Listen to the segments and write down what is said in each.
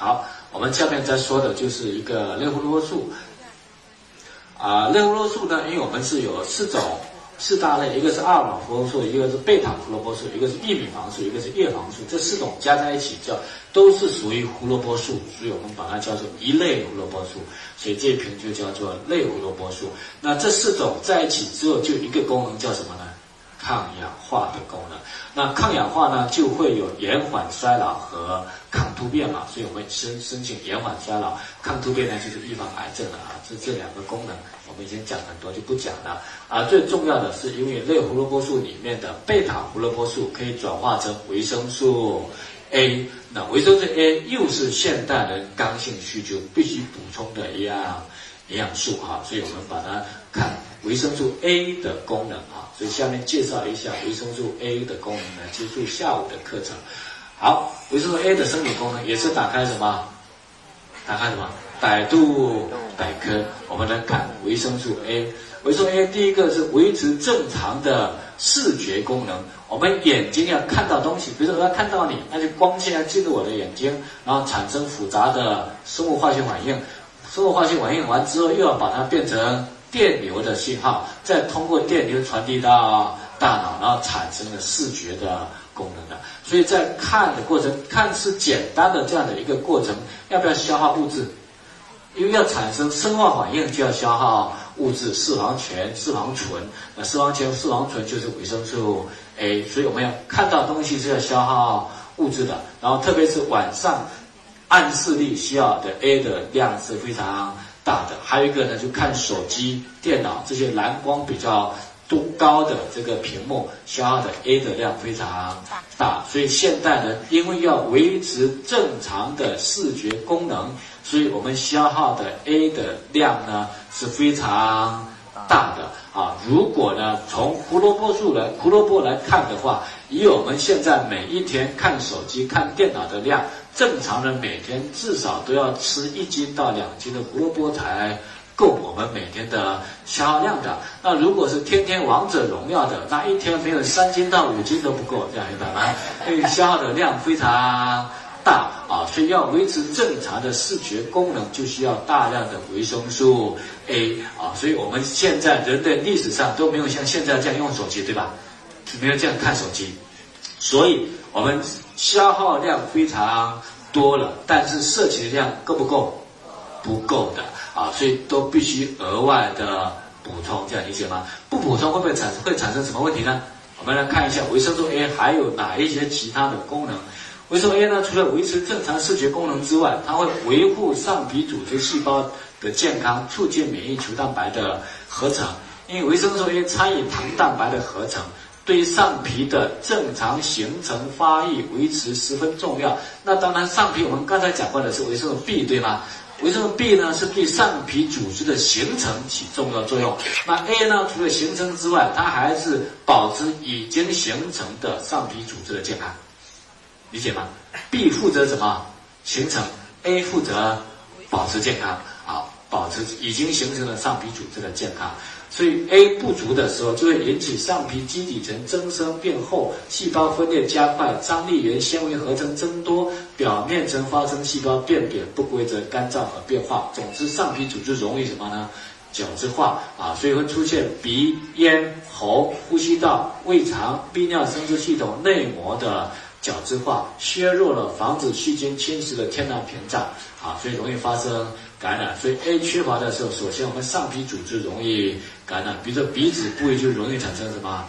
好，我们下面再说的就是一个类胡萝卜素。啊，类胡萝卜素呢，因为我们是有四种四大类，一个是阿尔法胡萝卜素，一个是贝塔胡萝卜素，一个是异米黄素，一个是叶黄素，这四种加在一起叫都是属于胡萝卜素，所以我们把它叫做一类胡萝卜素，所以这一瓶就叫做类胡萝卜素。那这四种在一起之后，就一个功能叫什么呢？抗氧化的功能，那抗氧化呢就会有延缓衰老和抗突变嘛，所以我们申申请延缓衰老、抗突变呢就是预防癌症了啊，这这两个功能我们已经讲很多就不讲了啊。最重要的是，因为类胡萝卜素里面的贝塔胡萝卜素可以转化成维生素 A，那维生素 A 又是现代人刚性需求必须补充的一样营养素哈，所以我们把它看维生素 A 的功能啊。所以下面介绍一下维生素 A 的功能，来结束下午的课程。好，维生素 A 的生理功能也是打开什么？打开什么？百度百科。我们来看维生素 A。维生素 A 第一个是维持正常的视觉功能。我们眼睛要看到东西，比如说我要看到你，那就光线要进入我的眼睛，然后产生复杂的生物化学反应。生物化学反应完之后，又要把它变成。电流的信号再通过电流传递到大脑，然后产生了视觉的功能的。所以在看的过程，看似简单的这样的一个过程，要不要消耗物质？因为要产生生化反应，就要消耗物质，视黄醛、视黄醇。那四黄醛、视黄醇就是维生素 A，所以我们要看到东西是要消耗物质的。然后特别是晚上暗视力需要的 A 的量是非常。大的，还有一个呢，就看手机、电脑这些蓝光比较多高的这个屏幕，消耗的 A 的量非常大。所以现代人因为要维持正常的视觉功能，所以我们消耗的 A 的量呢是非常大的啊。如果呢从胡萝卜素来胡萝卜来看的话，以我们现在每一天看手机、看电脑的量。正常人每天至少都要吃一斤到两斤的胡萝卜才够我们每天的消耗量的。那如果是天天王者荣耀的，那一天没有三斤到五斤都不够，这样明白吗？因为消耗的量非常大啊，所以要维持正常的视觉功能，就需要大量的维生素 A 啊。所以我们现在人类历史上都没有像现在这样用手机，对吧？没有这样看手机，所以我们。消耗量非常多了，但是摄取的量够不够？不够的啊，所以都必须额外的补充，这样理解吗？不补充会不会产生会产生什么问题呢？我们来看一下维生素 A 还有哪一些其他的功能。维生素 A 呢，除了维持正常视觉功能之外，它会维护上皮组织细胞的健康，促进免疫球蛋白的合成。因为维生素 A 参与糖蛋白的合成。对上皮的正常形成、发育、维持十分重要。那当然，上皮我们刚才讲过的是维生素 B，对吗？维生素 B 呢，是对上皮组织的形成起重要作用。那 A 呢，除了形成之外，它还是保持已经形成的上皮组织的健康，理解吗？B 负责什么？形成，A 负责保持健康，保持已经形成了上皮组织的健康。所以 A 不足的时候，就会引起上皮基底层增生变厚，细胞分裂加快，张力原纤维合成增多，表面层发生细胞变扁、不规则、干燥和变化。总之，上皮组织容易什么呢？角质化啊，所以会出现鼻、咽、喉、呼吸道、胃肠、泌尿生殖系统内膜的角质化，削弱了防止细菌侵蚀的天然屏障啊，所以容易发生。感染，所以 A 缺乏的时候，首先我们上皮组织容易感染，比如说鼻子部位就容易产生什么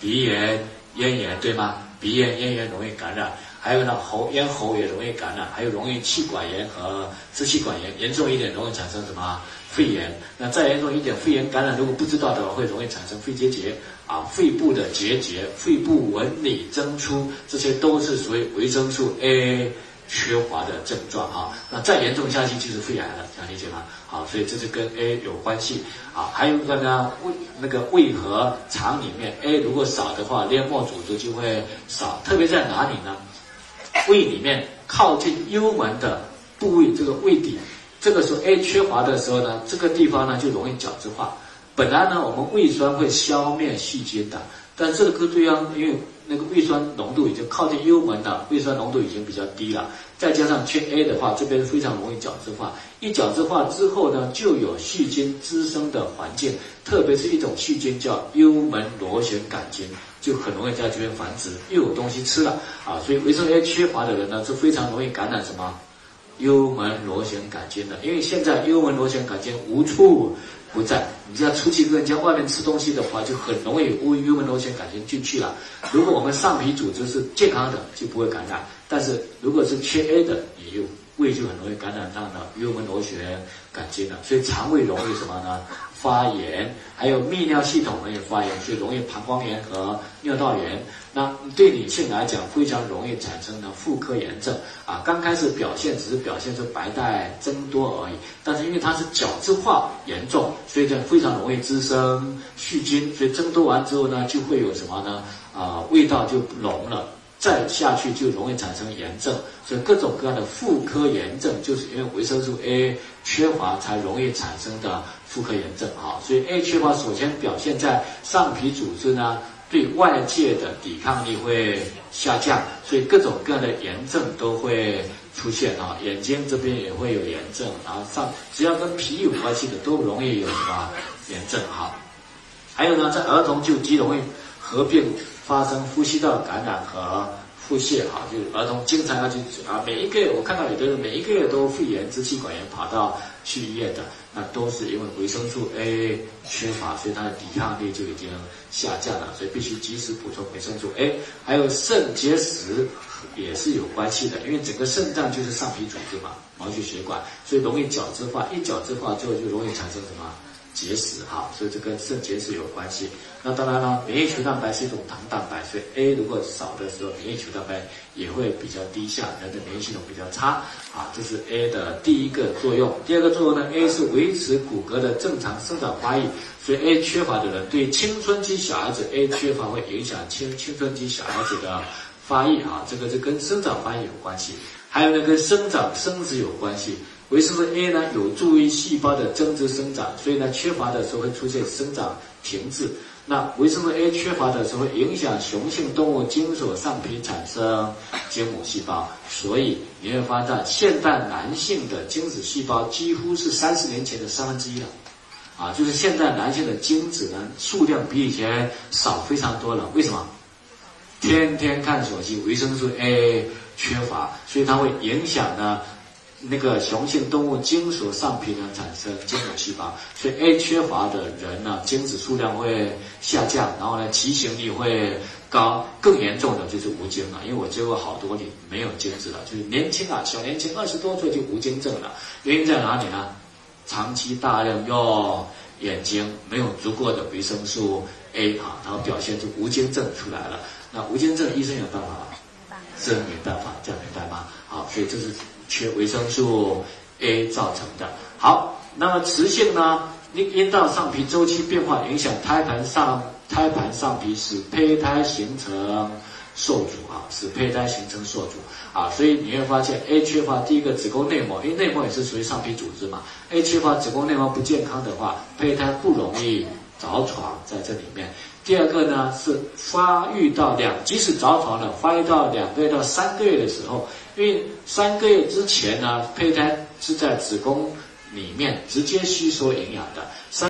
鼻炎、咽炎，对吗？鼻炎、咽炎容易感染，还有呢喉咽喉也容易感染，还有容易气管炎和支气管炎，严重一点容易产生什么肺炎？那再严重一点，肺炎感染如果不知道的话，会容易产生肺结节啊，肺部的结节、肺部纹理增粗，这些都是属于维生素 A。缺乏的症状哈，那再严重下去就是肺癌了，这样理解吗？好，所以这是跟 A 有关系啊。还有一个呢，胃那个胃和肠里面 A 如果少的话，黏膜组织就会少，特别在哪里呢？胃里面靠近幽门的部位，这个胃底，这个时候 A 缺乏的时候呢，这个地方呢就容易角质化。本来呢，我们胃酸会消灭细菌的。但这个对啊因为那个胃酸浓度已经靠近幽门了，胃酸浓度已经比较低了，再加上缺 A 的话，这边非常容易角质化。一角质化之后呢，就有细菌滋生的环境，特别是一种细菌叫幽门螺旋杆菌，就很容易在这边繁殖，又有东西吃了啊，所以维生素 A 缺乏的人呢，是非常容易感染什么幽门螺旋杆菌的，因为现在幽门螺旋杆菌无处。不在，你只要出去跟人家外面吃东西的话，就很容易有幽门螺旋杆菌进去了。如果我们上皮组织是健康的，就不会感染；但是如果是缺 A 的，也有胃就很容易感染到呢幽门螺旋杆菌了。所以肠胃容易什么呢？发炎，还有泌尿系统容易发炎，所以容易膀胱炎和尿道炎。那对女性来讲，非常容易产生的妇科炎症啊。刚开始表现只是表现出白带增多而已，但是因为它是角质化严重，所以就非常容易滋生细菌。所以增多完之后呢，就会有什么呢？啊，味道就浓了。再下去就容易产生炎症，所以各种各样的妇科炎症，就是因为维生素 A 缺乏才容易产生的妇科炎症哈。所以 A 缺乏首先表现在上皮组织呢，对外界的抵抗力会下降，所以各种各样的炎症都会出现啊。眼睛这边也会有炎症，然后上只要跟脾有关系的都容易有什么炎症哈。还有呢，在儿童就极容易合并。发生呼吸道感染和腹泻，哈，就是儿童经常要去啊，每一个月我看到有的人每一个月都肺炎、支气管炎，跑到去医院的，那都是因为维生素 A 缺乏，所以他的抵抗力就已经下降了，所以必须及时补充维生素 A。还有肾结石也是有关系的，因为整个肾脏就是上皮组织嘛，毛细血管，所以容易角质化，一角质化之后就容易产生什么？结石哈，所以这跟肾结石有关系。那当然了，免疫球蛋白是一种糖蛋白，所以 A 如果少的时候，免疫球蛋白也会比较低下，人的免疫系统比较差啊。这是 A 的第一个作用。第二个作用呢，A 是维持骨骼的正常生长发育，所以 A 缺乏的人，对青春期小孩子 A 缺乏会影响青青春期小孩子的发育啊，这个是跟生长发育有关系，还有呢跟生长生殖有关系。维生素 A 呢，有助于细胞的增殖生长，所以呢，缺乏的时候会出现生长停滞。那维生素 A 缺乏的时候，影响雄性动物精索上皮产生精母细胞，所以你会发现，现代男性的精子细胞几乎是三十年前的三分之一了。啊，就是现在男性的精子呢，数量比以前少非常多了。为什么？天天看手机，维生素 A 缺乏，所以它会影响呢。那个雄性动物精索上皮呢产生精母细胞，所以 A 缺乏的人呢，精子数量会下降，然后呢，畸形率会高，更严重的就是无精了。因为我接过好多例没有精子了，就是年轻啊，小年轻二十多岁就无精症了。原因在哪里呢？长期大量用眼睛，没有足够的维生素 A 啊，然后表现出无精症出来了。那无精症医生有办法吗？这没办法，这样明白吗？好，所以这是。缺维生素 A 造成的。好，那么雌性呢？阴阴道上皮周期变化影响胎盘上胎盘上皮，使胚胎形成受阻啊，使胚胎形成受阻啊。所以你会发现 A 缺乏，第一个子宫内膜，因为内膜也是属于上皮组织嘛。A 缺乏子宫内膜不健康的话，胚胎不容易着床在这里面。第二个呢是发育到两，即使着床了，发育到两个月到三个月的时候。因为三个月之前呢，胚胎是在子宫里面直接吸收营养的。三